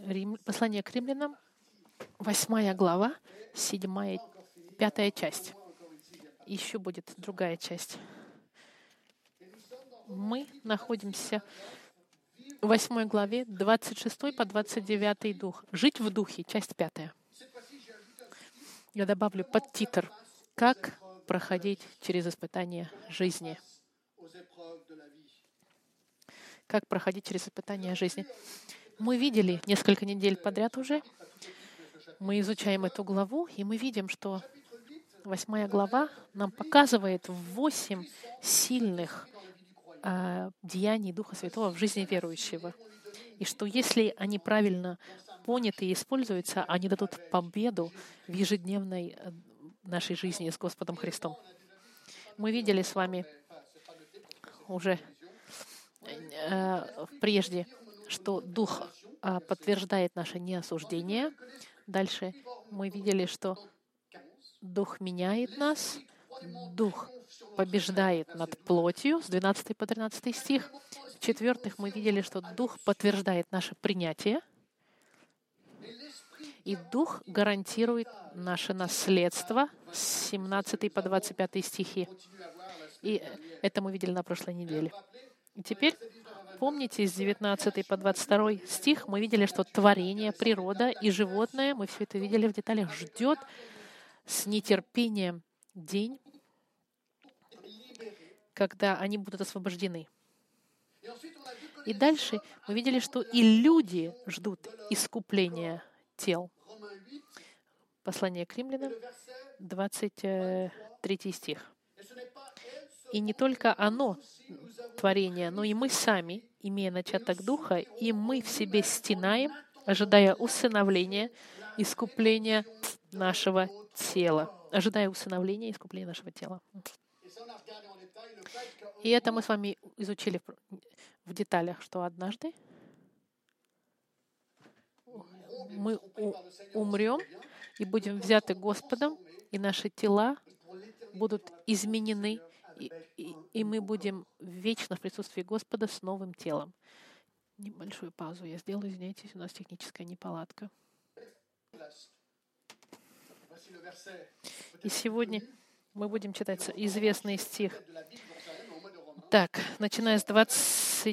Рим, послание к римлянам, восьмая глава, седьмая, пятая часть. Еще будет другая часть. Мы находимся в восьмой главе, 26 по 29 дух. Жить в духе, часть пятая. Я добавлю подтитр «Как проходить через испытания жизни». Как проходить через испытания жизни. Мы видели несколько недель подряд уже, мы изучаем эту главу, и мы видим, что восьмая глава нам показывает восемь сильных э, деяний Духа Святого в жизни верующего. И что если они правильно поняты и используются, они дадут победу в ежедневной э, нашей жизни с Господом Христом. Мы видели с вами уже э, прежде, что Дух а, подтверждает наше неосуждение. Дальше мы видели, что Дух меняет нас, Дух побеждает над плотью, с 12 по 13 стих. В-четвертых, мы видели, что Дух подтверждает наше принятие, и Дух гарантирует наше наследство с 17 по 25 стихи. И это мы видели на прошлой неделе. И теперь Помните, с 19 по 22 стих мы видели, что творение, природа и животное, мы все это видели в деталях, ждет с нетерпением день, когда они будут освобождены. И дальше мы видели, что и люди ждут искупления тел. Послание к римлянам, 23 стих. И не только оно, творение, но и мы сами, имея начаток Духа, и мы в себе стенаем, ожидая усыновления, искупления нашего тела. Ожидая усыновления искупления нашего тела. И это мы с вами изучили в деталях, что однажды мы умрем и будем взяты Господом, и наши тела будут изменены и, и, мы будем вечно в присутствии Господа с новым телом. Небольшую паузу я сделаю, извиняйтесь, у нас техническая неполадка. И сегодня мы будем читать известный стих. Так, начиная с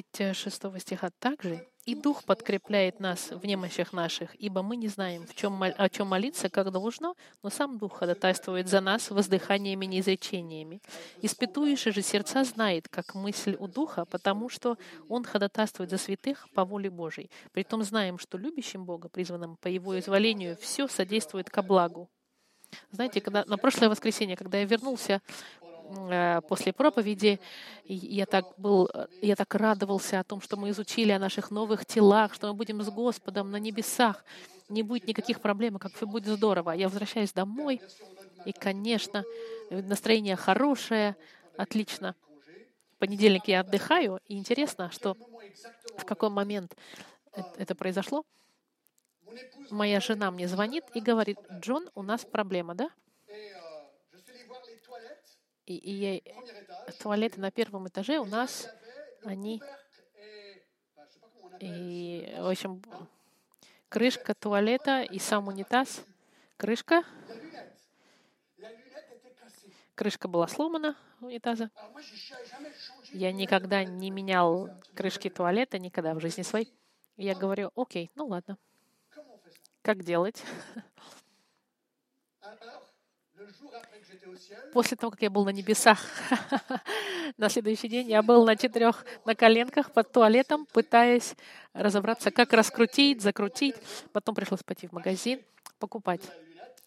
26 стиха также и Дух подкрепляет нас в немощах наших, ибо мы не знаем, в чем, о чем молиться, как должно, но сам Дух ходатайствует за нас воздыханиями и неизречениями. Испытующий же сердца знает, как мысль у Духа, потому что Он ходатайствует за святых по воле Божьей. Притом знаем, что любящим Бога, призванным по Его изволению, все содействует ко благу. Знаете, когда на прошлое воскресенье, когда я вернулся после проповеди я так, был, я так радовался о том, что мы изучили о наших новых телах, что мы будем с Господом на небесах. Не будет никаких проблем, как все будет здорово. Я возвращаюсь домой, и, конечно, настроение хорошее, отлично. В понедельник я отдыхаю, и интересно, что в какой момент это произошло. Моя жена мне звонит и говорит, Джон, у нас проблема, да? И, и туалеты на первом этаже у нас, они... И, в общем, крышка туалета и сам унитаз. Крышка. Крышка была сломана унитаза. Я никогда не менял крышки туалета, никогда в жизни своей. Я говорю, окей, ну ладно. Как делать? После того, как я был на небесах, на следующий день я был на четырех на коленках под туалетом, пытаясь разобраться, как раскрутить, закрутить. Потом пришлось пойти в магазин, покупать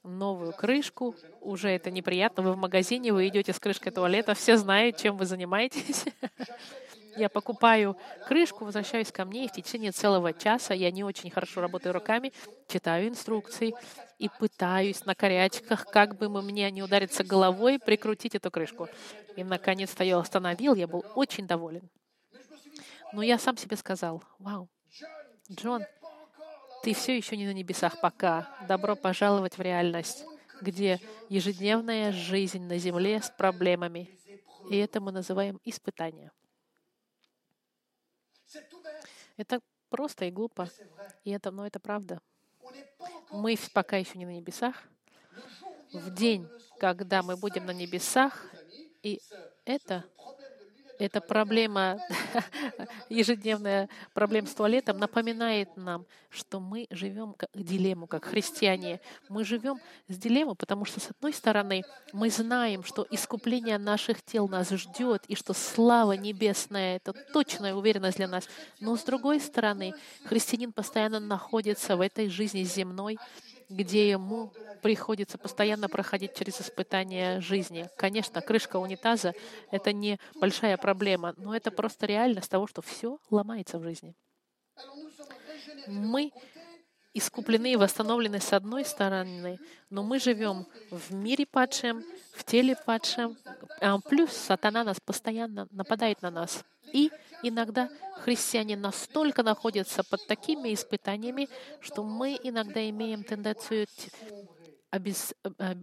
новую крышку. Уже это неприятно. Вы в магазине, вы идете с крышкой туалета, все знают, чем вы занимаетесь. Я покупаю крышку, возвращаюсь ко мне, и в течение целого часа я не очень хорошо работаю руками, читаю инструкции и пытаюсь на корячках, как бы мне не удариться головой, прикрутить эту крышку. И, наконец-то, я остановил, я был очень доволен. Но я сам себе сказал, вау, Джон, ты все еще не на небесах пока. Добро пожаловать в реальность, где ежедневная жизнь на земле с проблемами. И это мы называем испытание. Это просто и глупо. И это, но это правда. Мы пока еще не на небесах. В день, когда мы будем на небесах, и это эта проблема, ежедневная проблема с туалетом напоминает нам, что мы живем как дилемму, как христиане. Мы живем с дилеммой, потому что, с одной стороны, мы знаем, что искупление наших тел нас ждет, и что слава небесная — это точная уверенность для нас. Но, с другой стороны, христианин постоянно находится в этой жизни земной, где ему приходится постоянно проходить через испытания жизни. Конечно, крышка унитаза — это не большая проблема, но это просто реальность того, что все ломается в жизни. Мы искуплены и восстановлены с одной стороны, но мы живем в мире падшем, в теле падшем, а плюс сатана нас постоянно нападает на нас. И иногда христиане настолько находятся под такими испытаниями, что мы иногда имеем тенденцию обез...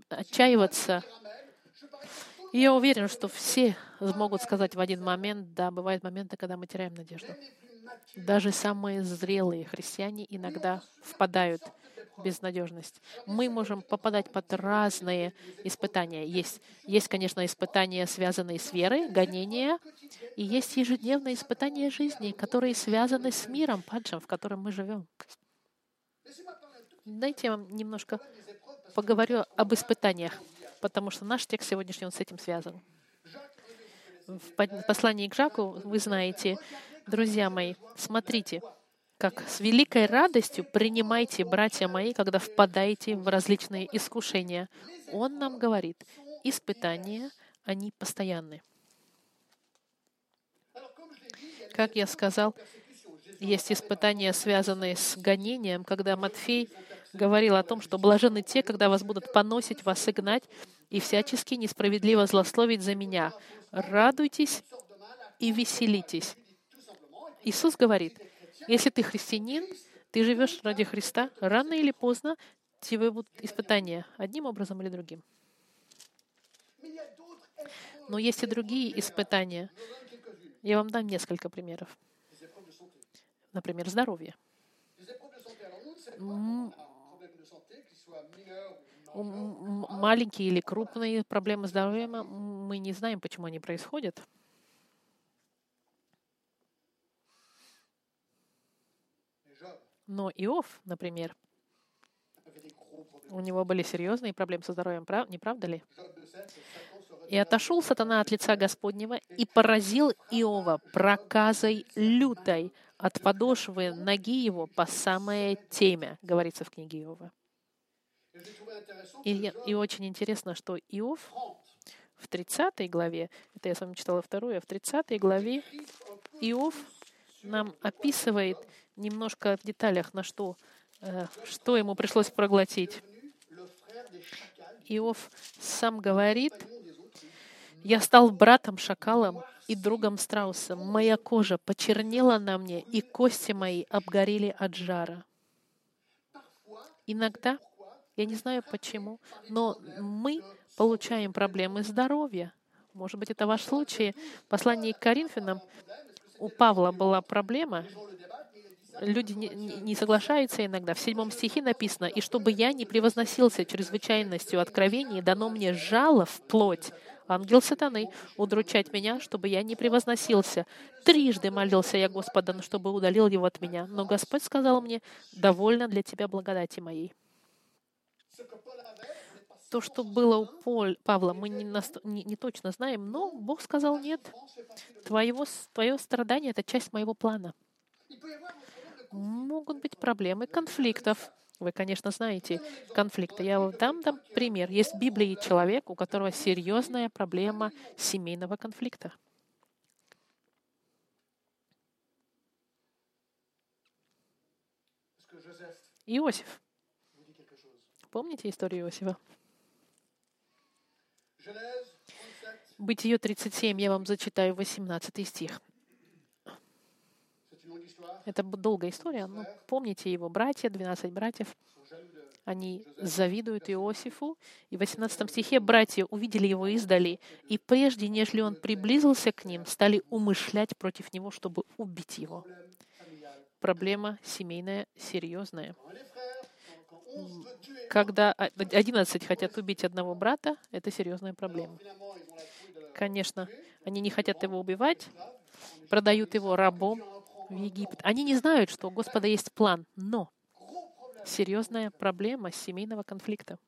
Отчаиваться. И я уверен, что все смогут сказать в один момент, да, бывают моменты, когда мы теряем надежду. Даже самые зрелые христиане иногда впадают безнадежность. Мы можем попадать под разные испытания. Есть, есть, конечно, испытания, связанные с верой, гонения, и есть ежедневные испытания жизни, которые связаны с миром падшим, в котором мы живем. Дайте я вам немножко поговорю об испытаниях, потому что наш текст сегодняшний он с этим связан. В послании к Жаку вы знаете, друзья мои, смотрите, как с великой радостью принимайте, братья мои, когда впадаете в различные искушения. Он нам говорит, испытания, они постоянны. Как я сказал, есть испытания, связанные с гонением, когда Матфей говорил о том, что блажены те, когда вас будут поносить, вас и гнать, и всячески несправедливо злословить за меня. Радуйтесь и веселитесь. Иисус говорит, если ты христианин, ты живешь ради Христа, рано или поздно тебе будут испытания одним образом или другим. Но есть и другие испытания. Я вам дам несколько примеров. Например, здоровье. Маленькие или крупные проблемы здоровья, мы не знаем, почему они происходят. Но Иов, например, у него были серьезные проблемы со здоровьем, не правда ли? И отошел сатана от лица Господнего и поразил Иова проказой лютой от подошвы ноги его по самое темя, говорится в книге Иова. И, и очень интересно, что Иов в 30 главе, это я с вами читала вторую, а в 30 главе Иов нам описывает немножко в деталях, на что, э, что ему пришлось проглотить. Иов сам говорит, «Я стал братом шакалом и другом страусом. Моя кожа почернела на мне, и кости мои обгорели от жара». Иногда, я не знаю почему, но мы получаем проблемы здоровья. Может быть, это ваш случай. В послании к Коринфянам у Павла была проблема, люди не, не соглашаются иногда. В седьмом стихе написано, «И чтобы я не превозносился чрезвычайностью откровений, дано мне жало в плоть, ангел сатаны, удручать меня, чтобы я не превозносился. Трижды молился я Господа, чтобы удалил его от меня. Но Господь сказал мне, довольно для тебя благодати моей». То, что было у Павла, мы не, не, не точно знаем, но Бог сказал, нет, твоего, твое страдание — это часть моего плана могут быть проблемы конфликтов. Вы, конечно, знаете конфликты. Я вам дам, дам пример. Есть в Библии человек, у которого серьезная проблема семейного конфликта. Иосиф. Помните историю Иосифа? Бытие 37, я вам зачитаю 18 стих. Это долгая история, но помните его братья, 12 братьев, они завидуют Иосифу. И в 18 стихе братья увидели его издали, и прежде, нежели он приблизился к ним, стали умышлять против него, чтобы убить его. проблема семейная серьезная. Hein, les frères, quand, quand 11 veut tuer, Когда о- 11 хотят убить одного брата, это серьезная проблема. Конечно, они не хотят его убивать, продают его рабом в Египет. Они не знают, что у Господа есть план, но серьезная проблема семейного конфликта.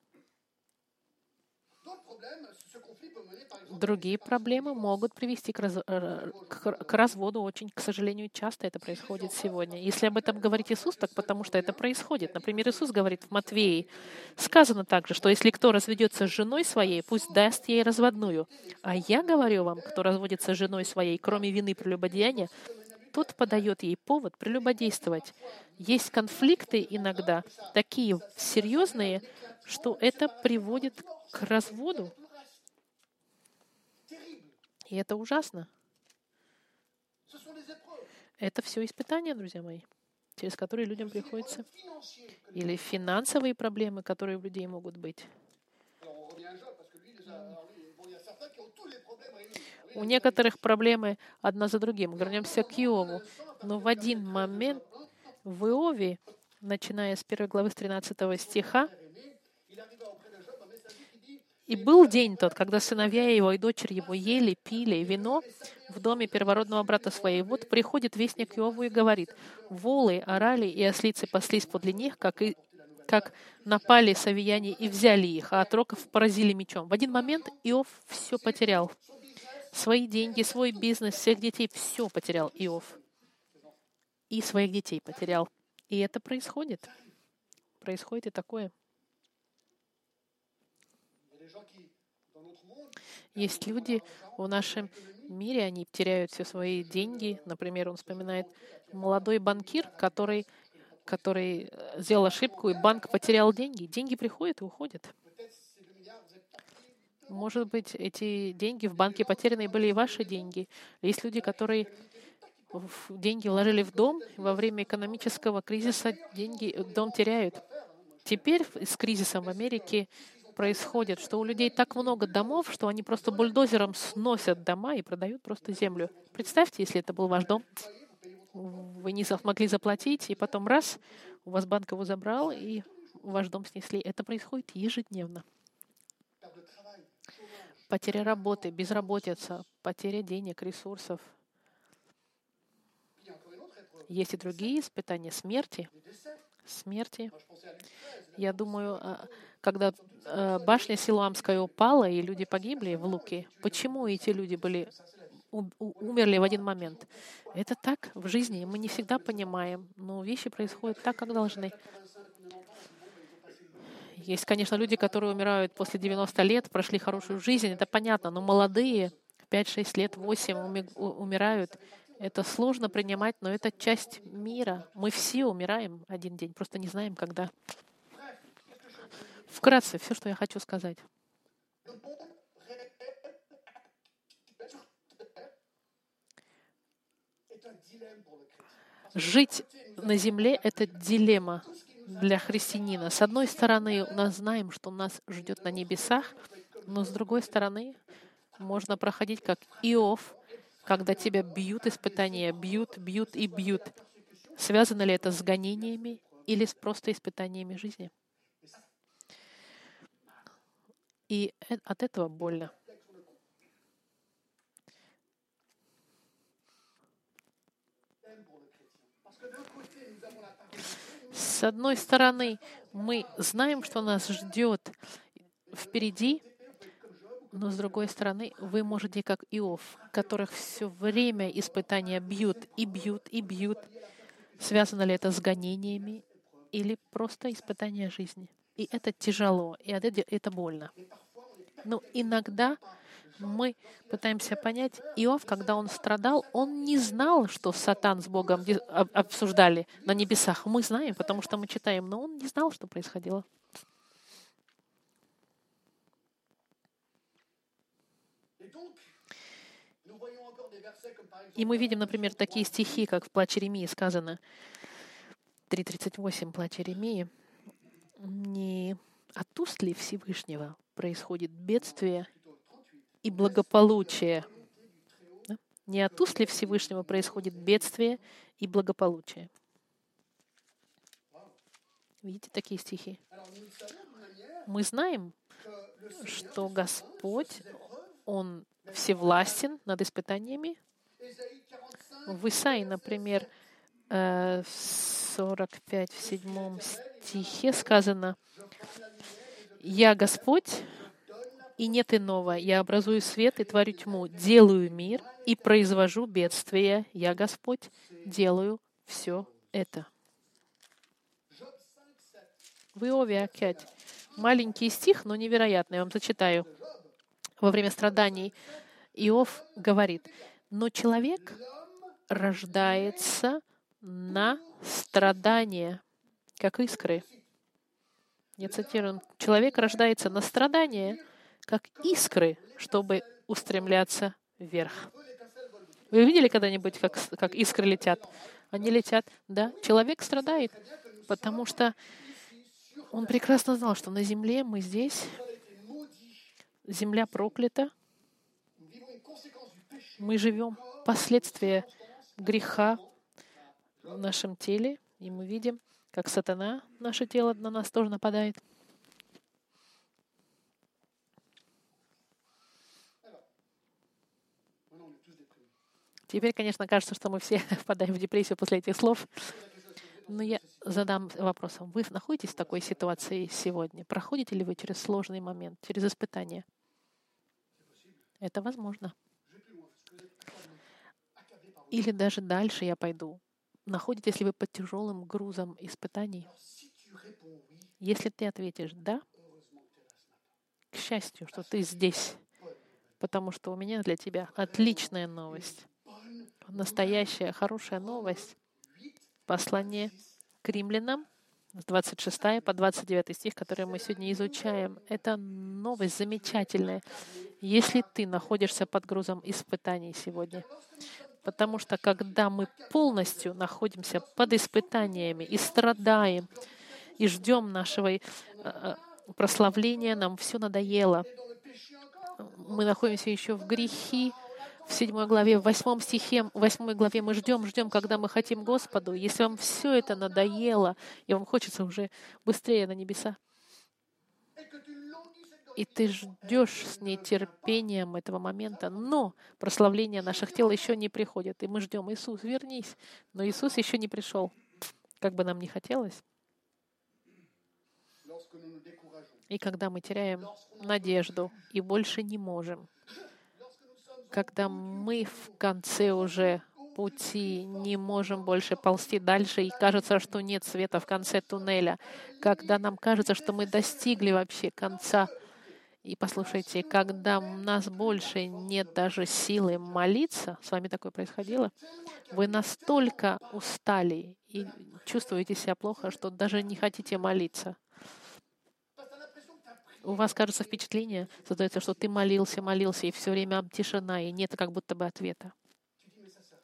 Другие проблемы могут привести к, раз- э, к- разводу. Очень, к сожалению, часто это происходит сегодня. Если об этом говорит Иисус, так потому что это происходит. Например, Иисус говорит в Матвеи, сказано также, что если кто разведется с женой своей, пусть даст ей разводную. А я говорю вам, кто разводится с женой своей, кроме вины прелюбодеяния, тот подает ей повод прелюбодействовать. Есть конфликты иногда такие серьезные, что это приводит к разводу. И это ужасно. Это все испытания, друзья мои, через которые людям приходится. Или финансовые проблемы, которые у людей могут быть. У некоторых проблемы одна за другим. Вернемся к Иову. Но в один момент в Иове, начиная с 1 главы с 13 стиха, И был день тот, когда сыновья его и дочери его ели, пили вино в доме первородного брата своей. Вот приходит вестник Иову и говорит, волы орали и ослицы паслись подле них, как, и, как напали савияне и взяли их, а отроков поразили мечом. В один момент Иов все потерял. Свои деньги, свой бизнес, всех детей, все потерял Иов. И своих детей потерял. И это происходит. Происходит и такое. Есть люди в нашем мире, они теряют все свои деньги. Например, он вспоминает молодой банкир, который, который э, сделал ошибку, и банк потерял деньги. Деньги приходят и уходят. Может быть, эти деньги в банке потерянные были и ваши деньги. Есть люди, которые деньги вложили в дом, во время экономического кризиса деньги, э, дом теряют. Теперь с кризисом в Америке происходит, что у людей так много домов, что они просто бульдозером сносят дома и продают просто землю. Представьте, если это был ваш дом, вы не смогли заплатить, и потом раз, у вас банк его забрал, и ваш дом снесли. Это происходит ежедневно. Потеря работы, безработица, потеря денег, ресурсов. Есть и другие испытания смерти. Смерти. Moi, je pensais à Luc 13, Я думаю, а, когда э, башня Силуамская упала, и люди погибли в Луке, почему эти люди были умерли в один момент? Это так в жизни, мы не всегда понимаем, но вещи происходят так, как должны. Есть, конечно, люди, которые умирают после 90 лет, прошли хорошую жизнь, это понятно, но молодые, 5-6 лет, 8 уми- у- умирают. Это сложно принимать, но это часть мира. Мы все умираем один день, просто не знаем, когда. Вкратце, все, что я хочу сказать. Жить на земле — это дилемма для христианина. С одной стороны, у нас знаем, что нас ждет на небесах, но с другой стороны, можно проходить как Иов, когда тебя бьют испытания, бьют, бьют и бьют. Связано ли это с гонениями или с просто испытаниями жизни? И э- от этого больно. С одной стороны, мы знаем, что нас ждет впереди, но с другой стороны, вы можете, как Иов, которых все время испытания бьют и бьют и бьют. Связано ли это с гонениями или просто испытание жизни? И это тяжело, и это больно. Но иногда мы пытаемся понять, Иов, когда он страдал, он не знал, что Сатан с Богом обсуждали на небесах. Мы знаем, потому что мы читаем, но он не знал, что происходило. И мы видим, например, такие стихи, как в «Плаче Еремии» сказано, 3.38 «Плач Еремии», «Не от уст ли Всевышнего происходит бедствие и благополучие?» «Не от уст ли Всевышнего происходит бедствие и благополучие?» Видите такие стихи? Мы знаем, что Господь, Он всевластен над испытаниями. Ésaïe 45, В Исаии, например, э, в 45, в 7 стихе сказано, «Я Господь, и нет иного. Я образую свет и творю тьму, делаю мир и произвожу бедствие. Я Господь, делаю все это». Job 5, 7. В Иове опять. Маленький стих, но невероятный. Я вам зачитаю. Во время страданий Иов говорит, «Но человек рождается на страдания, как искры». Я цитирую. «Человек рождается на страдания, как искры, чтобы устремляться вверх». Вы видели когда-нибудь, как, как искры летят? Они летят, да. Человек страдает, потому что он прекрасно знал, что на земле мы здесь, земля проклята, мы живем последствия греха в нашем теле, и мы видим, как сатана, наше тело на нас тоже нападает. Теперь, конечно, кажется, что мы все впадаем в депрессию после этих слов. Но я задам вопрос. Вы находитесь в такой ситуации сегодня? Проходите ли вы через сложный момент, через испытание? Это возможно. Или даже дальше я пойду. Находитесь ли вы под тяжелым грузом испытаний? Если ты ответишь «да», к счастью, что ты здесь, потому что у меня для тебя отличная новость. Настоящая хорошая новость. Послание к римлянам с 26 по 29 стих, который мы сегодня изучаем. Это новость замечательная, если ты находишься под грузом испытаний сегодня. Потому что когда мы полностью находимся под испытаниями и страдаем, и ждем нашего э, э, прославления, нам все надоело. Мы находимся еще в грехи, в седьмой главе, в восьмом стихе, в восьмой главе мы ждем, ждем, когда мы хотим Господу. Если вам все это надоело, и вам хочется уже быстрее на небеса, и ты ждешь с нетерпением этого момента, но прославление наших тел еще не приходит, и мы ждем, Иисус, вернись. Но Иисус еще не пришел, как бы нам ни хотелось. И когда мы теряем надежду и больше не можем, когда мы в конце уже пути не можем больше ползти дальше, и кажется, что нет света в конце туннеля, когда нам кажется, что мы достигли вообще конца. И послушайте, когда у нас больше нет даже силы молиться, с вами такое происходило, вы настолько устали и чувствуете себя плохо, что даже не хотите молиться. У вас, кажется, впечатление создается, что ты молился, молился, и все время тишина, и нет как будто бы ответа.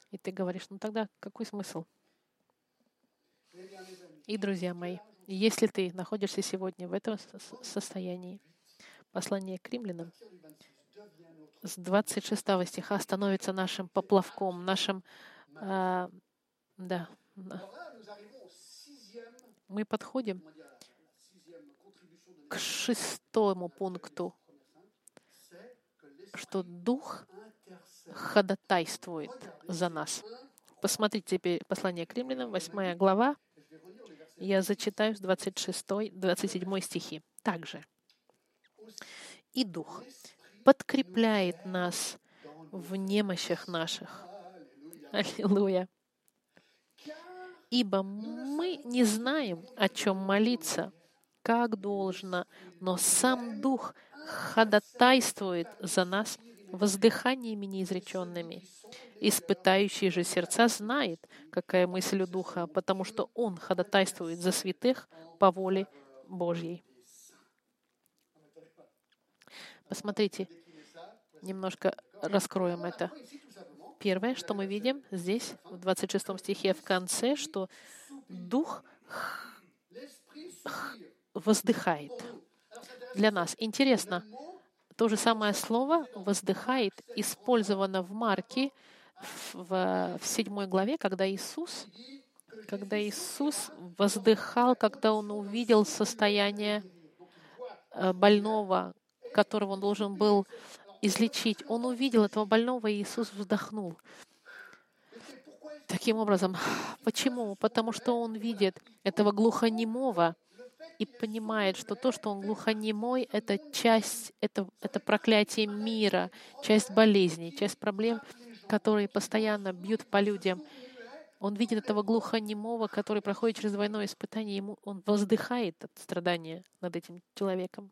И ты говоришь, ну тогда какой смысл? И, друзья мои, если ты находишься сегодня в этом со- со- состоянии, послание к римлянам à partir du 26, devient notre. с 26 стиха становится нашим поплавком, нашим... а, да, мы подходим к шестому пункту, что Дух ходатайствует за нас. Посмотрите теперь послание к римлянам, 8 глава. Я зачитаю с 26-27 стихи. Также и Дух подкрепляет нас в немощах наших. Аллилуйя. Ибо мы не знаем, о чем молиться, как должно, но сам Дух ходатайствует за нас воздыханиями неизреченными. Испытающий же сердца знает, какая мысль у Духа, потому что Он ходатайствует за святых по воле Божьей. Посмотрите, немножко раскроем это. Первое, что мы видим здесь, в 26 стихе в конце, что Дух воздыхает для нас. Интересно, то же самое слово «воздыхает» использовано в Марке в, в седьмой главе, когда Иисус когда Иисус воздыхал, когда Он увидел состояние э, больного, которого Он должен был излечить. Он увидел этого больного, и Иисус вздохнул. Таким образом, почему? Потому что Он видит этого глухонемого, и понимает, что то, что он глухонемой, это часть, это, это проклятие мира, часть болезней, часть проблем, которые постоянно бьют по людям. Он видит этого глухонемого, который проходит через двойное испытание, ему он воздыхает от страдания над этим человеком.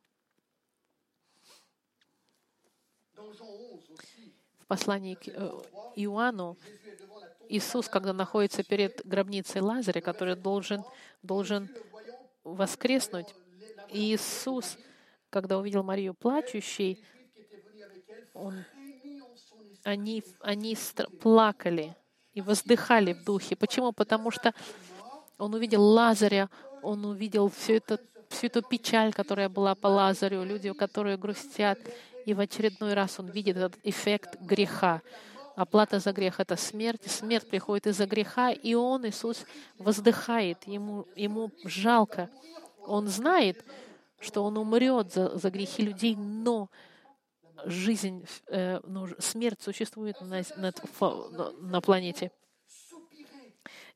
В послании к э, Иоанну Иисус, когда находится перед гробницей Лазаря, который должен, должен воскреснуть. Иисус, когда увидел Марию плачущей, он, они, они плакали и воздыхали в духе. Почему? Потому что он увидел Лазаря, он увидел всю, это, всю эту печаль, которая была по Лазарю, люди, которые грустят. И в очередной раз он видит этот эффект греха. Оплата за грех — это смерть. Смерть приходит из-за греха, и Он, Иисус, воздыхает. Ему, ему жалко. Он знает, что Он умрет за, за грехи людей, но жизнь, э, ну, смерть существует на, на, на планете.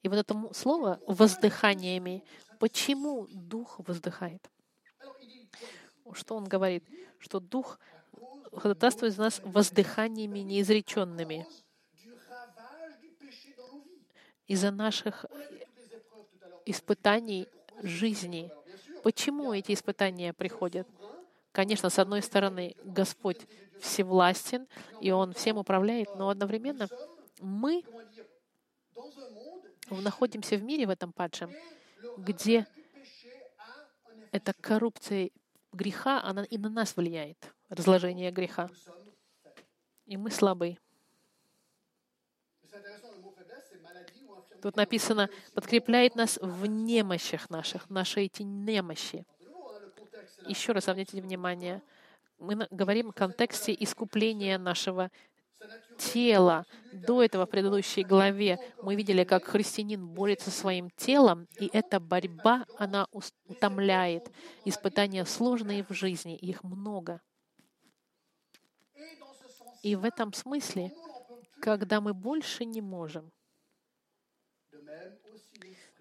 И вот это слово «воздыханиями», почему Дух воздыхает? Что он говорит? Что Дух ходатайствует за нас воздыханиями неизреченными из-за наших испытаний жизни. Почему эти испытания приходят? Конечно, с одной стороны, Господь всевластен, и Он всем управляет, но одновременно мы находимся в мире в этом падшем, где эта коррупция греха, она и на нас влияет, разложение греха. И мы слабы. Тут написано, подкрепляет нас в немощах наших, наши эти немощи. Еще раз обратите внимание, мы говорим в контексте искупления нашего тела. До этого в предыдущей главе мы видели, как христианин борется со своим телом, и эта борьба, она утомляет. Испытания сложные в жизни, их много. И в этом смысле, когда мы больше не можем,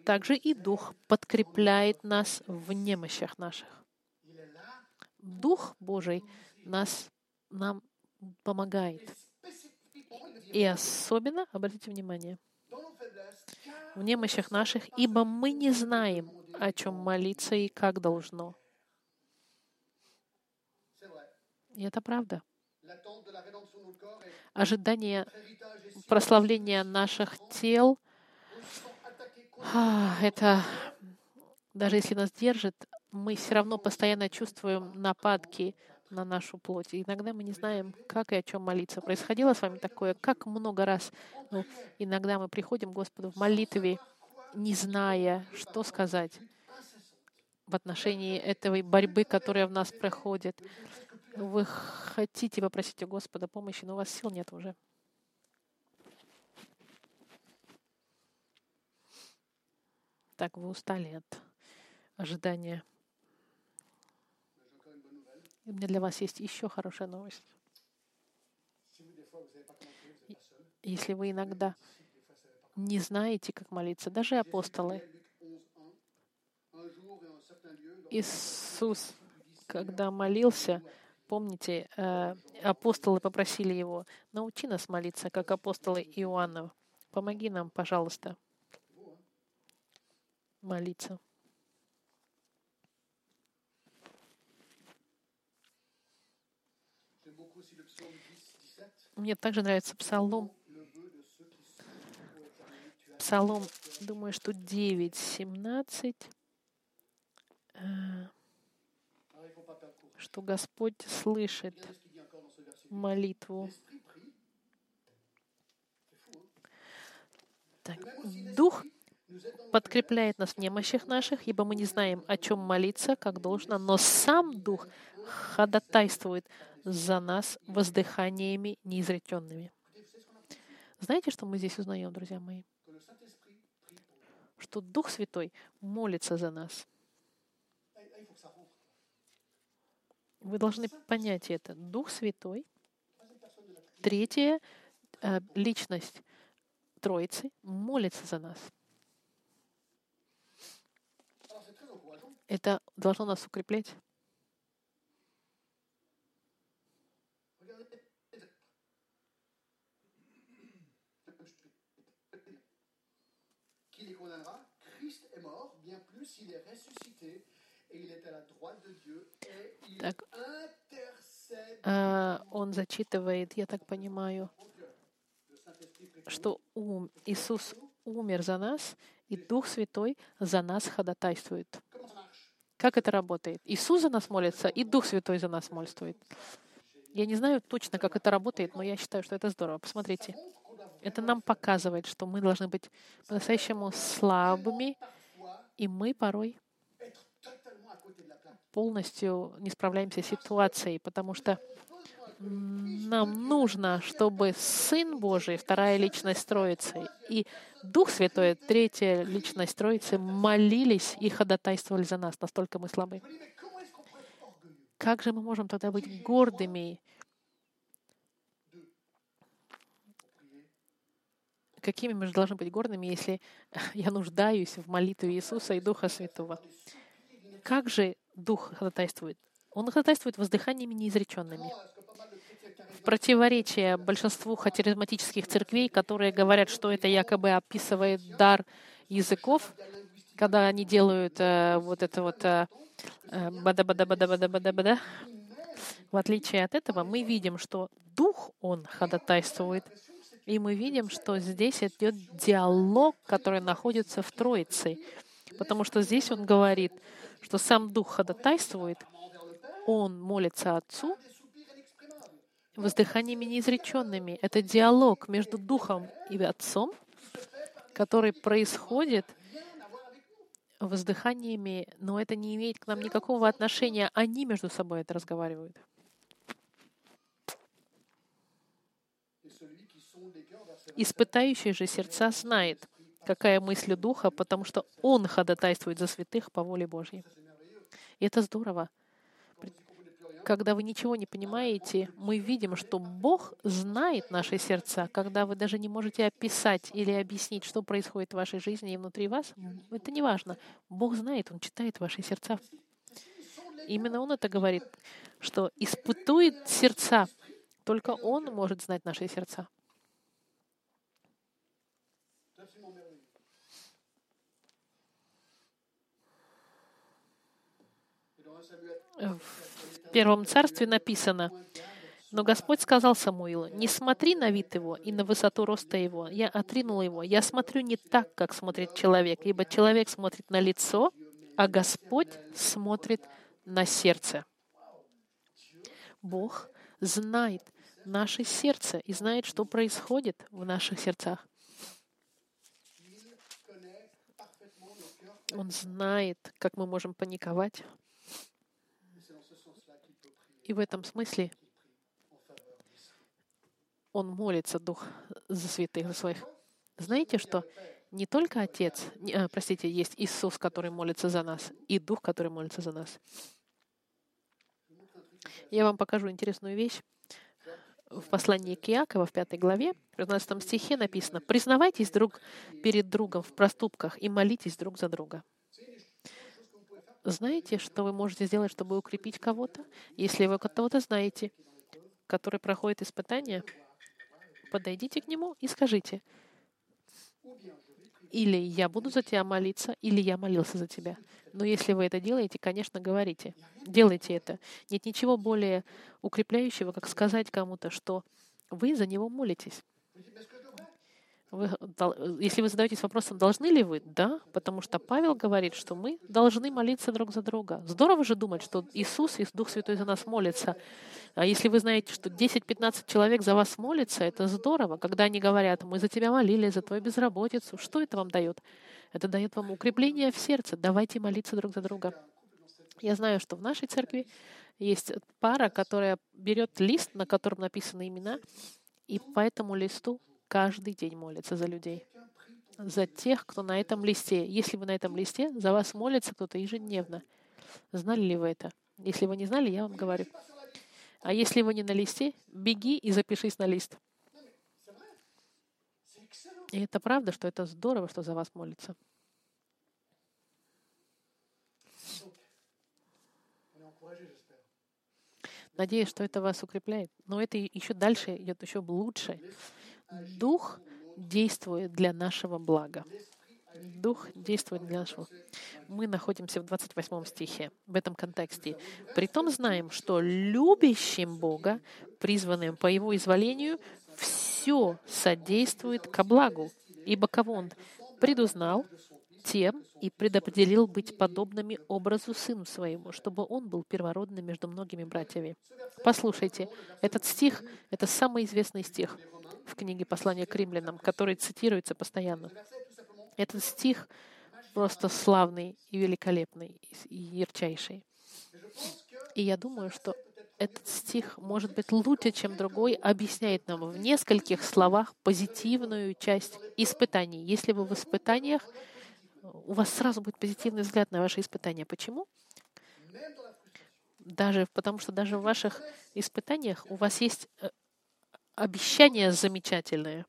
также и Дух подкрепляет нас в немощах наших. Дух Божий нас, нам помогает. И особенно, обратите внимание, в немощах наших, ибо мы не знаем, о чем молиться и как должно. И это правда. Ожидание прославления наших тел, а, это даже если нас держит, мы все равно постоянно чувствуем нападки на нашу плоть. И иногда мы не знаем, как и о чем молиться. Происходило с вами такое, как много раз ну, иногда мы приходим к Господу в молитве, не зная, что сказать в отношении этой борьбы, которая в нас проходит. Вы хотите попросить у Господа помощи, но у вас сил нет уже. Так, вы устали от ожидания. И у меня для вас есть еще хорошая новость. Если вы иногда не знаете, как молиться, даже апостолы, Иисус, когда молился, помните, э, апостолы попросили его, научи нас молиться, как апостолы Иоаннов. Помоги нам, пожалуйста, молиться. Мне также нравится Псалом. Псалом, думаю, что 9, 17, э, что Господь слышит молитву. Так. Дух подкрепляет нас в немощах наших, ибо мы не знаем, о чем молиться, как должно, но сам Дух ходатайствует за нас воздыханиями неизреченными. Знаете, что мы здесь узнаем, друзья мои? что Дух Святой молится за нас. Вы должны понять это. Дух Святой, третья э, личность Троицы, молится за нас. Это должно нас укреплять. Так. А, Он зачитывает, я так понимаю, что ум, Иисус умер за нас, и Дух Святой за нас ходатайствует. Как это работает? Иисус за нас молится, и Дух Святой за нас молится. Я не знаю точно, как это работает, но я считаю, что это здорово. Посмотрите. Это нам показывает, что мы должны быть по-настоящему слабыми, и мы порой полностью не справляемся с ситуацией, потому что нам нужно, чтобы Сын Божий, вторая личность Троицы, и Дух Святой, третья личность Троицы, молились и ходатайствовали за нас. Настолько мы слабы. Как же мы можем тогда быть гордыми? Какими мы же должны быть гордыми, если я нуждаюсь в молитве Иисуса и Духа Святого? Как же Дух ходатайствует? Он ходатайствует воздыханиями неизреченными. В противоречие большинству харизматических церквей, которые говорят, что это якобы описывает дар языков, когда они делают э, вот это вот э, э, бада-бада-бада-бада-бада-бада. В отличие от этого, мы видим, что Дух, Он ходатайствует, и мы видим, что здесь идет диалог, который находится в Троице. Потому что здесь он говорит, что сам Дух ходатайствует, Он молится Отцу, воздыханиями неизреченными. Это диалог между Духом и Отцом, который происходит воздыханиями, но это не имеет к нам никакого отношения. Они между собой это разговаривают. Испытающий же сердца знает, какая мысль Духа, потому что Он ходатайствует за святых по воле Божьей. И это здорово. Когда вы ничего не понимаете, мы видим, что Бог знает наши сердца. Когда вы даже не можете описать или объяснить, что происходит в вашей жизни и внутри вас, это не важно. Бог знает, Он читает ваши сердца. Именно Он это говорит, что испытует сердца. Только Он может знать наши сердца. В Первом Царстве написано, но Господь сказал Самуилу, «Не смотри на вид его и на высоту роста его. Я отринул его. Я смотрю не так, как смотрит человек, ибо человек смотрит на лицо, а Господь смотрит на сердце». Бог знает наше сердце и знает, что происходит в наших сердцах. Он знает, как мы можем паниковать. И в этом смысле. Он молится, Дух, за святых, за своих. Знаете, что не только Отец, не- а, простите, есть Иисус, который молится за нас, и Дух, который молится за нас. Я вам покажу интересную вещь. В послании к Иакова, в пятой главе, в 15 стихе написано «Признавайтесь друг перед другом в проступках и молитесь друг за друга». Знаете, что вы можете сделать, чтобы укрепить кого-то? Если вы кого-то знаете, который проходит испытание, подойдите к нему и скажите, или я буду за тебя молиться, или я молился за тебя. Но если вы это делаете, конечно, говорите. Делайте это. Нет ничего более укрепляющего, как сказать кому-то, что вы за него молитесь. Вы дол- если вы задаетесь вопросом, должны ли вы? Да, потому что Павел говорит, что мы должны молиться друг за друга. Здорово же думать, что Иисус и Дух Святой за нас молится. А если вы знаете, что 10-15 человек за вас молятся, это здорово. Когда они говорят, мы за тебя молили, за твою безработицу, что это вам дает? Это дает вам укрепление в сердце. Давайте молиться друг за друга. Я знаю, что в нашей церкви есть пара, которая берет лист, на котором написаны имена, и по этому листу каждый день молится за людей. за тех, кто на этом листе. Если вы на этом листе, за вас молится кто-то ежедневно. Знали ли вы это? Если вы не знали, я вам говорю. А если вы не на листе, беги и запишись на лист. И это правда, что это здорово, что за вас молится. Надеюсь, что это вас укрепляет. Но это еще дальше идет еще лучше. Дух действует для нашего блага. Дух действует для нашего. Мы находимся в 28 стихе, в этом контексте. Притом знаем, что любящим Бога, призванным по Его изволению, все содействует ко благу, ибо кого Он предузнал, тем и предопределил быть подобными образу Сыну Своему, чтобы Он был первородным между многими братьями. Послушайте, этот стих — это самый известный стих в книге «Послание к римлянам», который цитируется постоянно. Этот стих просто славный и великолепный, и ярчайший. И я думаю, что этот стих, может быть, лучше, чем другой, объясняет нам в нескольких словах позитивную часть испытаний. Если вы в испытаниях, у вас сразу будет позитивный взгляд на ваши испытания. Почему? Даже потому, что даже в ваших испытаниях у вас есть э, обещания замечательные.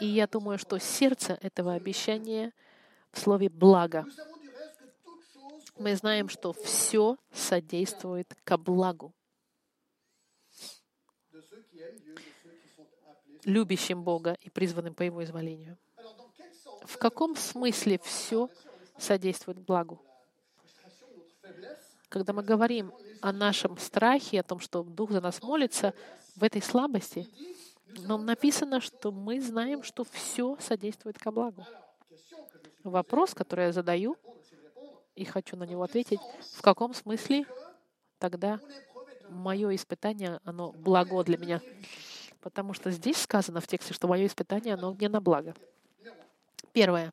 И я думаю, что сердце этого обещания в слове «благо». Мы знаем, что все содействует ко благу. любящим Бога и призванным по Его изволению. В каком смысле все содействует благу? Когда мы говорим о нашем страхе, о том, что Дух за нас молится, в этой слабости, нам написано, что мы знаем, что все содействует ко благу. Вопрос, который я задаю, и хочу на него ответить, в каком смысле тогда мое испытание, оно благо для меня? Потому что здесь сказано в тексте, что мое испытание, оно мне на благо. Первое.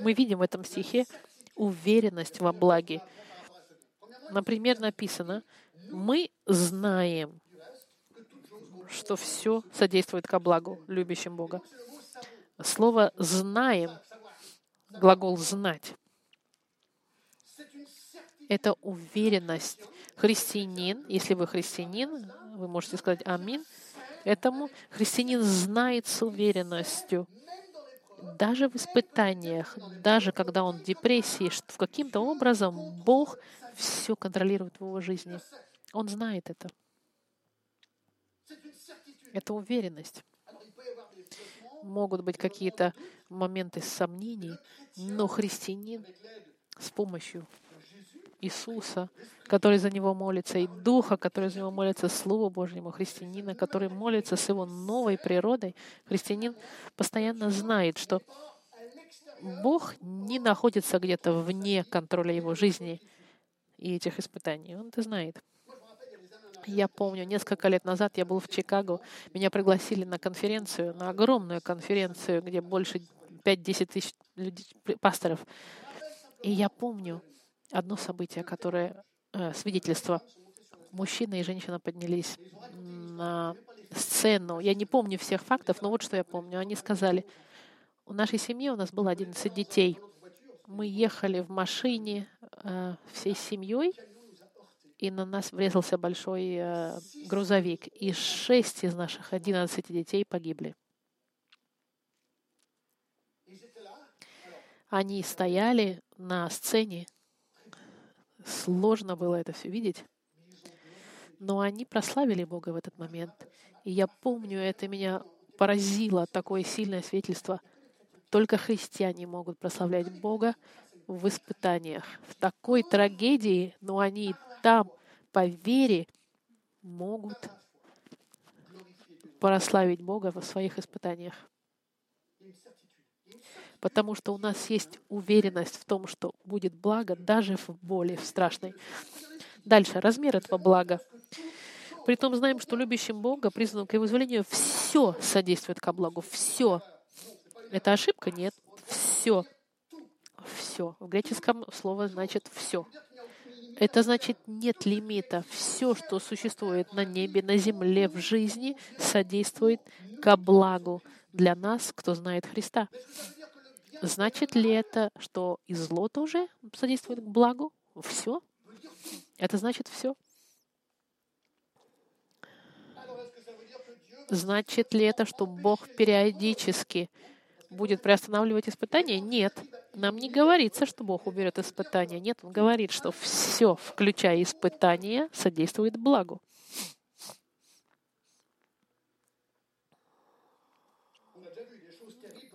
Мы видим в этом стихе уверенность во благе. Например, написано, мы знаем, что все содействует ко благу, любящим Бога. Слово «знаем», глагол «знать», это уверенность. Христианин, если вы христианин, вы можете сказать «Аминь». Этому христианин знает с уверенностью, даже в испытаниях, даже когда он в депрессии, что в каким-то образом Бог все контролирует в его жизни. Он знает это. Это уверенность. Могут быть какие-то моменты сомнений, но христианин с помощью Иисуса, который за него молится, и Духа, который за него молится, Слову Божьему, христианина, который молится с его новой природой, христианин постоянно знает, что Бог не находится где-то вне контроля его жизни и этих испытаний. Он это знает. Я помню, несколько лет назад я был в Чикаго, меня пригласили на конференцию, на огромную конференцию, где больше 5-10 тысяч людей, пасторов. И я помню, одно событие, которое э, свидетельство. Мужчина и женщина поднялись на сцену. Я не помню всех фактов, но вот что я помню. Они сказали, у нашей семьи у нас было 11 детей. Мы ехали в машине э, всей семьей, и на нас врезался большой э, грузовик, и шесть из наших 11 детей погибли. Они стояли на сцене Сложно было это все видеть. Но они прославили Бога в этот момент. И я помню, это меня поразило, такое сильное свидетельство. Только христиане могут прославлять Бога в испытаниях, в такой трагедии, но они там по вере могут прославить Бога в своих испытаниях потому что у нас есть уверенность в том, что будет благо даже в боли, в страшной. Дальше, размер этого блага. Притом знаем, что любящим Бога, признанным к Его изволению, все содействует ко благу. Все. Это ошибка? Нет. Все. Все. В греческом слово значит «все». Это значит нет лимита. Все, что существует на небе, на земле, в жизни, содействует ко благу для нас, кто знает Христа. Значит ли это, что и зло тоже содействует к благу? Все? Это значит все. Значит ли это, что Бог периодически будет приостанавливать испытания? Нет. Нам не говорится, что Бог уберет испытания. Нет, Он говорит, что все, включая испытания, содействует благу.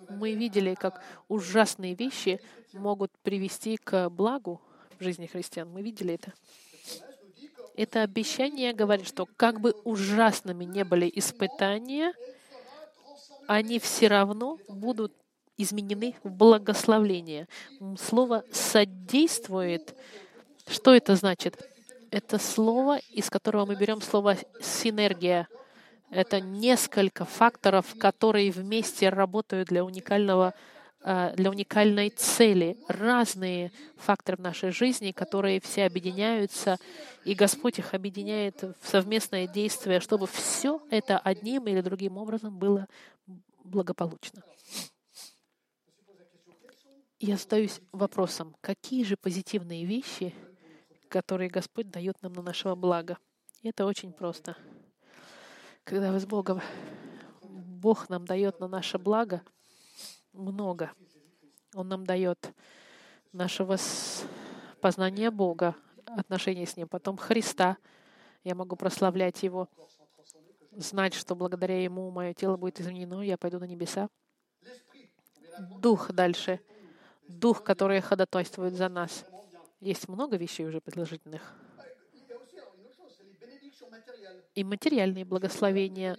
Мы видели, как ужасные вещи могут привести к благу в жизни христиан. Мы видели это. Это обещание говорит, что как бы ужасными не были испытания, они все равно будут изменены в благословление. Слово «содействует» Что это значит? Это слово, из которого мы берем слово «синергия». Это несколько факторов, которые вместе работают для уникального а, для уникальной цели, разные факторы в нашей жизни, которые все объединяются, и Господь их объединяет в совместное действие, чтобы все это одним или другим образом было благополучно. Я задаюсь вопросом, какие же позитивные вещи, которые Господь дает нам на нашего блага? Это очень просто. Когда вы с Богом, Бог нам дает на наше благо — много. Он нам дает нашего познания Бога, отношения с Ним, потом Христа. Я могу прославлять Его, знать, что благодаря Ему мое тело будет изменено, я пойду на небеса. Дух дальше. Дух, который ходатайствует за нас. Есть много вещей уже предложительных. И материальные благословения.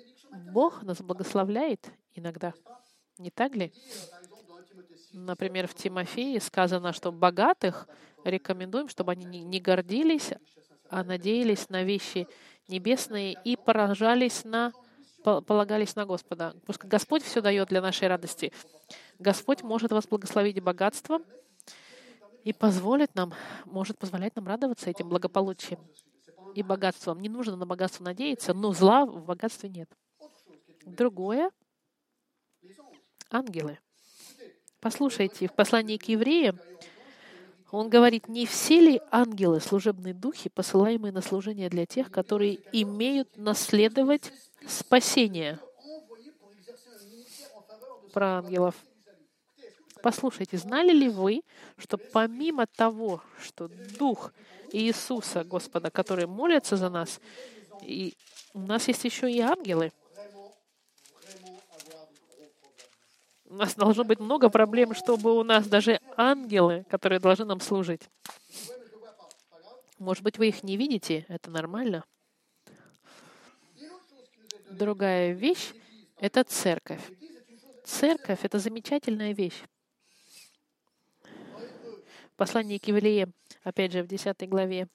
Бог нас благословляет иногда. Не так ли? Например, в Тимофеи сказано, что богатых рекомендуем, чтобы они не гордились, а надеялись на вещи небесные и поражались на, полагались на Господа. Пускай Господь все дает для нашей радости. Господь может вас благословить богатством и позволит нам, может позволять нам радоваться этим благополучием и богатством. Не нужно на богатство надеяться, но зла в богатстве нет. Другое ангелы. Послушайте, в послании к евреям он говорит, не все ли ангелы, служебные духи, посылаемые на служение для тех, которые имеют наследовать спасение? Про ангелов. Послушайте, знали ли вы, что помимо того, что Дух Иисуса, Господа, который молится за нас, и у нас есть еще и ангелы, У нас должно быть много проблем, чтобы у нас даже ангелы, которые должны нам служить. Может быть, вы их не видите, это нормально. Другая вещь — это церковь. Церковь — это замечательная вещь. В послании к Евреям, опять же, в 10 главе,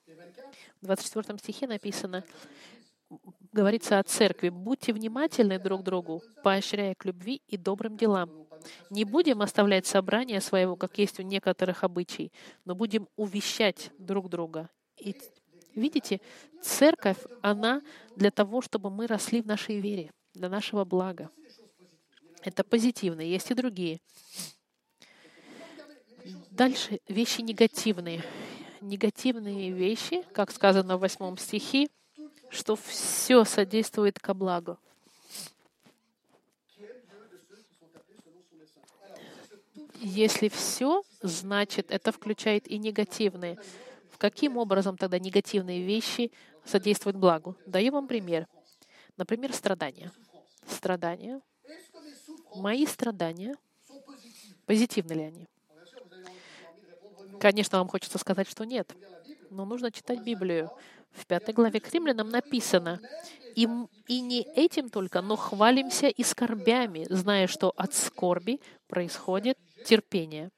в 24 стихе написано, говорится о церкви. «Будьте внимательны друг к другу, поощряя к любви и добрым делам, не будем оставлять собрание своего, как есть у некоторых обычаев, но будем увещать друг друга. И видите, церковь, она для того, чтобы мы росли в нашей вере, для нашего блага. Это позитивно, есть и другие. Дальше вещи негативные. Негативные вещи, как сказано в восьмом стихе, что все содействует ко благу. Если все, значит, это включает и негативные. В каким образом тогда негативные вещи содействуют благу? Даю вам пример. Например, страдания. Страдания. Мои страдания, позитивны ли они? Конечно, вам хочется сказать, что нет. Но нужно читать Библию. В пятой главе к римлянам написано, и, и не этим только, но хвалимся и скорбями, зная, что от скорби происходит терпение.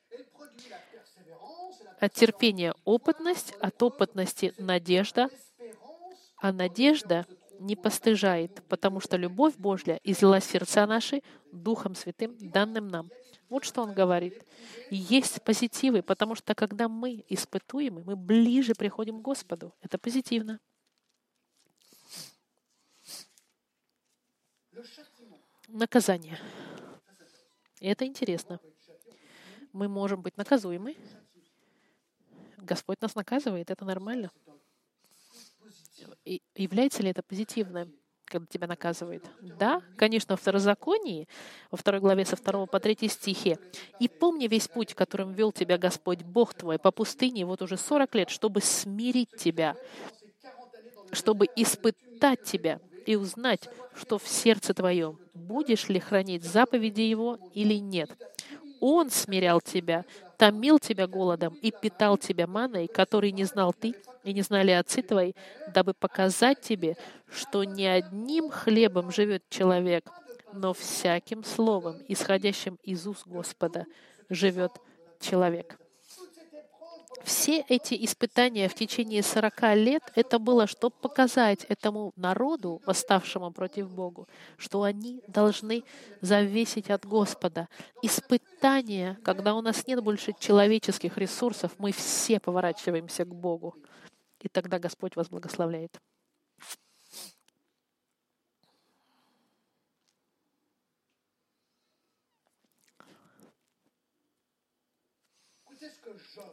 От терпения опытность, от опытности надежда, а надежда не постыжает, потому что любовь Божья излила сердца наши Духом Святым, данным нам. Вот что он говорит. Есть позитивы, потому что когда мы испытуемы, мы ближе приходим к Господу. Это позитивно. Наказание. Это интересно. Мы можем быть наказуемы. Господь нас наказывает, это нормально. И является ли это позитивным? когда тебя наказывает. Да, конечно, в Второзаконии, во второй главе со 2 по 3 стихе. «И помни весь путь, которым вел тебя Господь, Бог твой, по пустыне вот уже 40 лет, чтобы смирить тебя, чтобы испытать тебя и узнать, что в сердце твоем, будешь ли хранить заповеди Его или нет. Он смирял тебя, томил тебя голодом и питал тебя маной, который не знал ты и не знали отцы твои, дабы показать тебе, что не одним хлебом живет человек, но всяким словом, исходящим из уст Господа, живет человек. Все эти испытания в течение 40 лет, это было, чтобы показать этому народу, восставшему против Бога, что они должны зависеть от Господа. Испытания, когда у нас нет больше человеческих ресурсов, мы все поворачиваемся к Богу. И тогда Господь вас благословляет.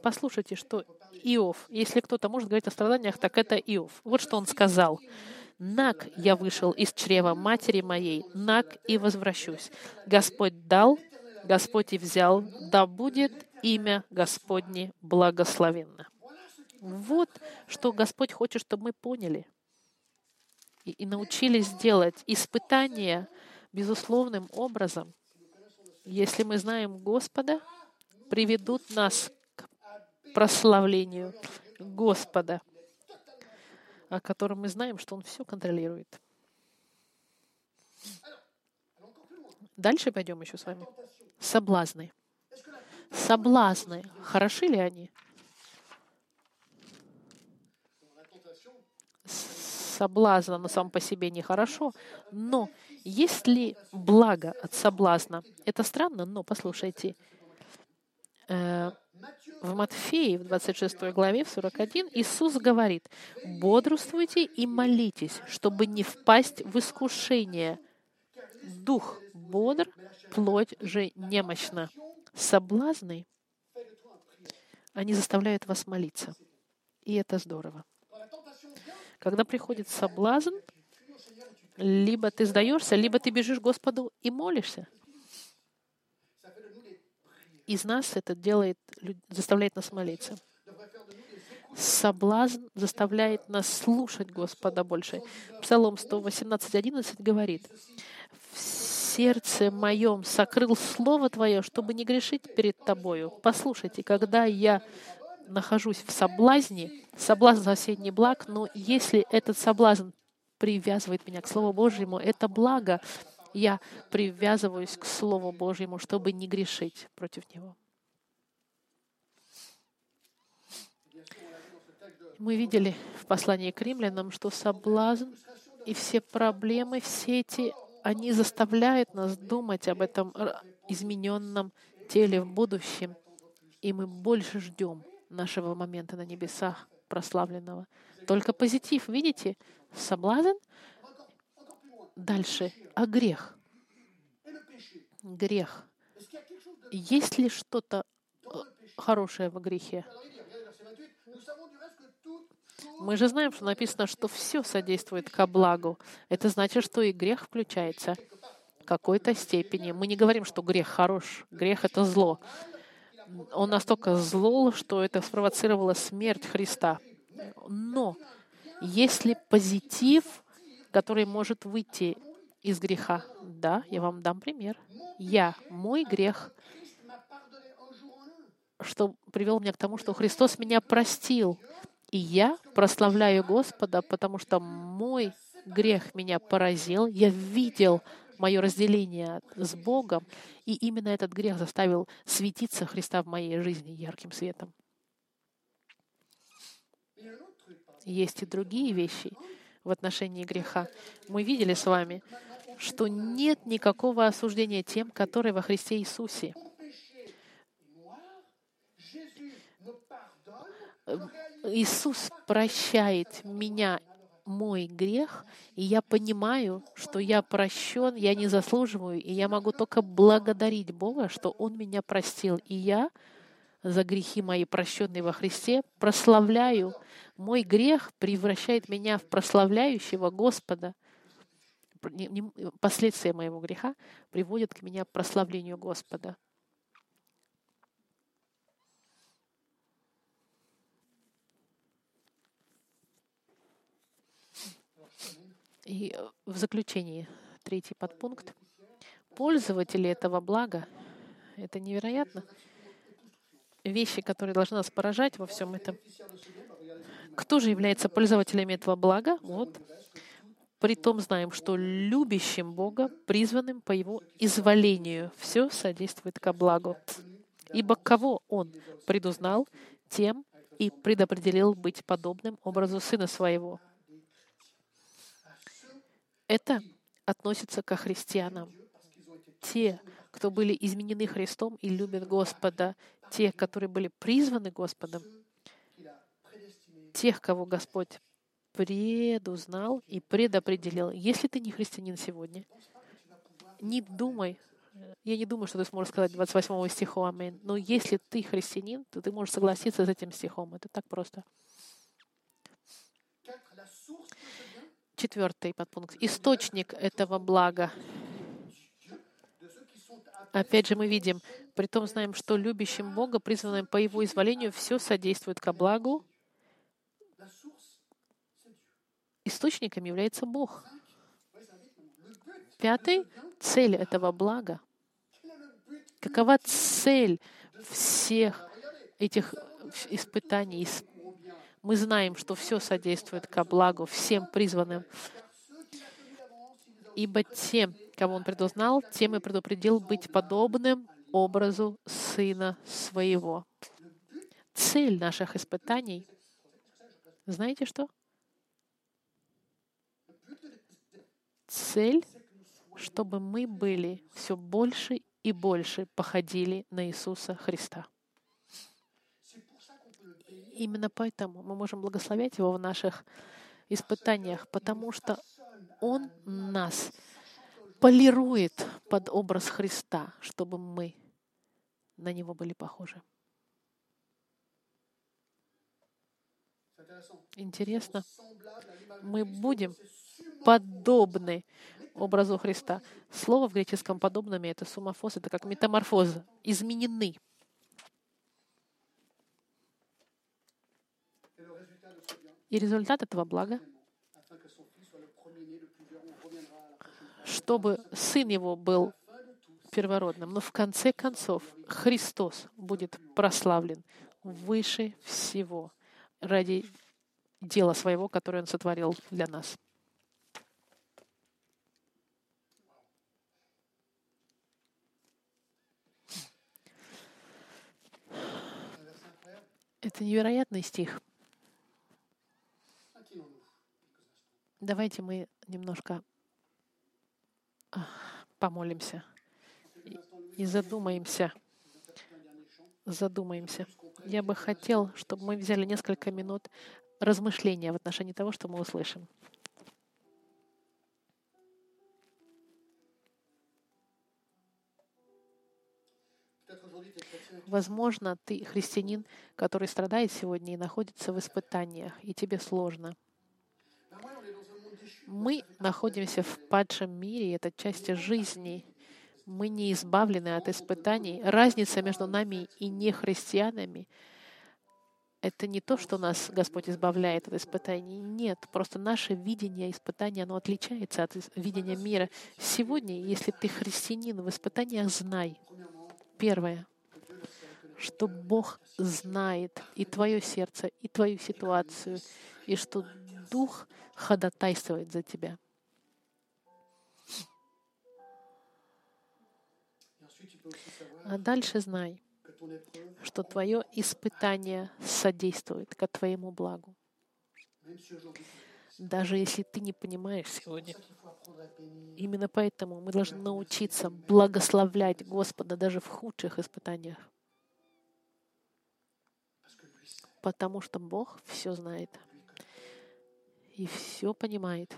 Послушайте, что Иов, если кто-то может говорить о страданиях, так это Иов. Вот что он сказал. «Наг я вышел из чрева матери моей, наг и возвращусь. Господь дал, Господь и взял, да будет имя Господне благословенно». Вот что Господь хочет, чтобы мы поняли и, и научились делать испытания безусловным образом. Если мы знаем Господа, приведут нас прославлению Господа, о котором мы знаем, что Он все контролирует. Дальше пойдем еще с вами. Соблазны. Соблазны. Хороши ли они? Соблазна на самом по себе нехорошо, но есть ли благо от соблазна? Это странно, но послушайте, э, в Матфеи, в 26 главе, в 41, Иисус говорит, «Бодрствуйте и молитесь, чтобы не впасть в искушение. Дух бодр, плоть же немощна». Соблазны, они заставляют вас молиться. И это здорово. Когда приходит соблазн, либо ты сдаешься, либо ты бежишь Господу и молишься из нас это делает, заставляет нас молиться. Соблазн заставляет нас слушать Господа больше. Псалом 118.11 говорит, «В сердце моем сокрыл Слово Твое, чтобы не грешить перед Тобою». Послушайте, когда я нахожусь в соблазне, соблазн соседний благ, но если этот соблазн привязывает меня к Слову Божьему, это благо, я привязываюсь к Слову Божьему, чтобы не грешить против Него. Мы видели в послании к римлянам, что соблазн и все проблемы, все эти, они заставляют нас думать об этом измененном теле в будущем. И мы больше ждем нашего момента на небесах прославленного. Только позитив, видите? Соблазн Дальше. А грех? Грех. Есть ли что-то э, хорошее в грехе? Мы же знаем, что написано, что все содействует ко благу. Это значит, что и грех включается в какой-то степени. Мы не говорим, что грех хорош. Грех — это зло. Он настолько зло, что это спровоцировало смерть Христа. Но если позитив который может выйти из греха. Да, я вам дам пример. Я, мой грех, что привел меня к тому, что Христос меня простил. И я прославляю Господа, потому что мой грех меня поразил. Я видел мое разделение с Богом, и именно этот грех заставил светиться Христа в моей жизни ярким светом. Есть и другие вещи в отношении греха. Мы видели с вами, что нет никакого осуждения тем, которые во Христе Иисусе. Иисус прощает меня мой грех, и я понимаю, что я прощен, я не заслуживаю, и я могу только благодарить Бога, что Он меня простил. И я за грехи мои, прощенные во Христе, прославляю. Мой грех превращает меня в прославляющего Господа. Последствия моего греха приводят к меня к прославлению Господа. И э, в заключении, третий подпункт. Пользователи этого блага — это невероятно. Вещи, которые должны нас поражать во всем этом. Кто же является пользователями этого блага? Вот. Притом знаем, что любящим Бога, призванным по Его изволению, все содействует ко благу. Ибо кого Он предузнал, тем и предопределил быть подобным образу Сына Своего, это относится ко христианам. Те, кто были изменены Христом и любят Господа, те, которые были призваны Господом, тех, кого Господь предузнал и предопределил. Если ты не христианин сегодня, не думай, я не думаю, что ты сможешь сказать 28 стиху «Аминь». Но если ты христианин, то ты можешь согласиться с этим стихом. Это так просто. Четвертый подпункт. Источник этого блага. Опять же мы видим, при том знаем, что любящим Бога, призванным по Его изволению, все содействует ко благу. Источником является Бог. Пятый — цель этого блага. Какова цель всех этих испытаний, мы знаем, что все содействует ко благу всем призванным. Ибо тем, кого Он предузнал, тем и предупредил быть подобным образу Сына Своего. Цель наших испытаний, знаете что? Цель, чтобы мы были все больше и больше походили на Иисуса Христа. Именно поэтому мы можем благословять Его в наших испытаниях, потому что Он нас полирует под образ Христа, чтобы мы на Него были похожи. Интересно, мы будем подобны образу Христа. Слово в греческом «подобными» — это сумофос, это как метаморфоза, изменены. И результат этого блага, чтобы сын его был первородным. Но в конце концов Христос будет прославлен выше всего ради дела своего, которое Он сотворил для нас. Это невероятный стих. Давайте мы немножко помолимся и задумаемся. Задумаемся. Я бы хотел, чтобы мы взяли несколько минут размышления в отношении того, что мы услышим. Возможно, ты христианин, который страдает сегодня и находится в испытаниях, и тебе сложно. Мы находимся в падшем мире, это часть жизни. Мы не избавлены от испытаний. Разница между нами и нехристианами — это не то, что нас Господь избавляет от испытаний. Нет, просто наше видение испытания, оно отличается от видения мира. Сегодня, если ты христианин в испытаниях, знай. Первое, что Бог знает и твое сердце, и твою ситуацию, и что Дух ходатайствует за тебя. А дальше знай, что твое испытание содействует к твоему благу. Даже если ты не понимаешь сегодня. Именно поэтому мы должны научиться благословлять Господа даже в худших испытаниях. Потому что Бог все знает и все понимает.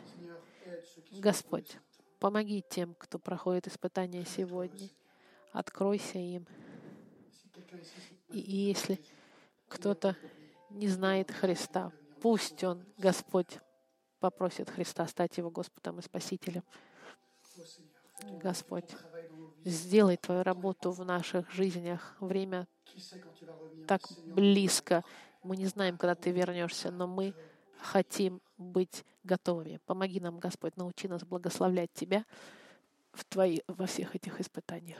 Господь, помоги тем, кто проходит испытания сегодня. Откройся им. И если кто-то не знает Христа, пусть он, Господь, попросит Христа стать его Господом и Спасителем. Господь, сделай Твою работу в наших жизнях. Время так близко. Мы не знаем, когда Ты вернешься, но мы хотим быть готовыми. Помоги нам, Господь, научи нас благословлять Тебя в твои, во всех этих испытаниях.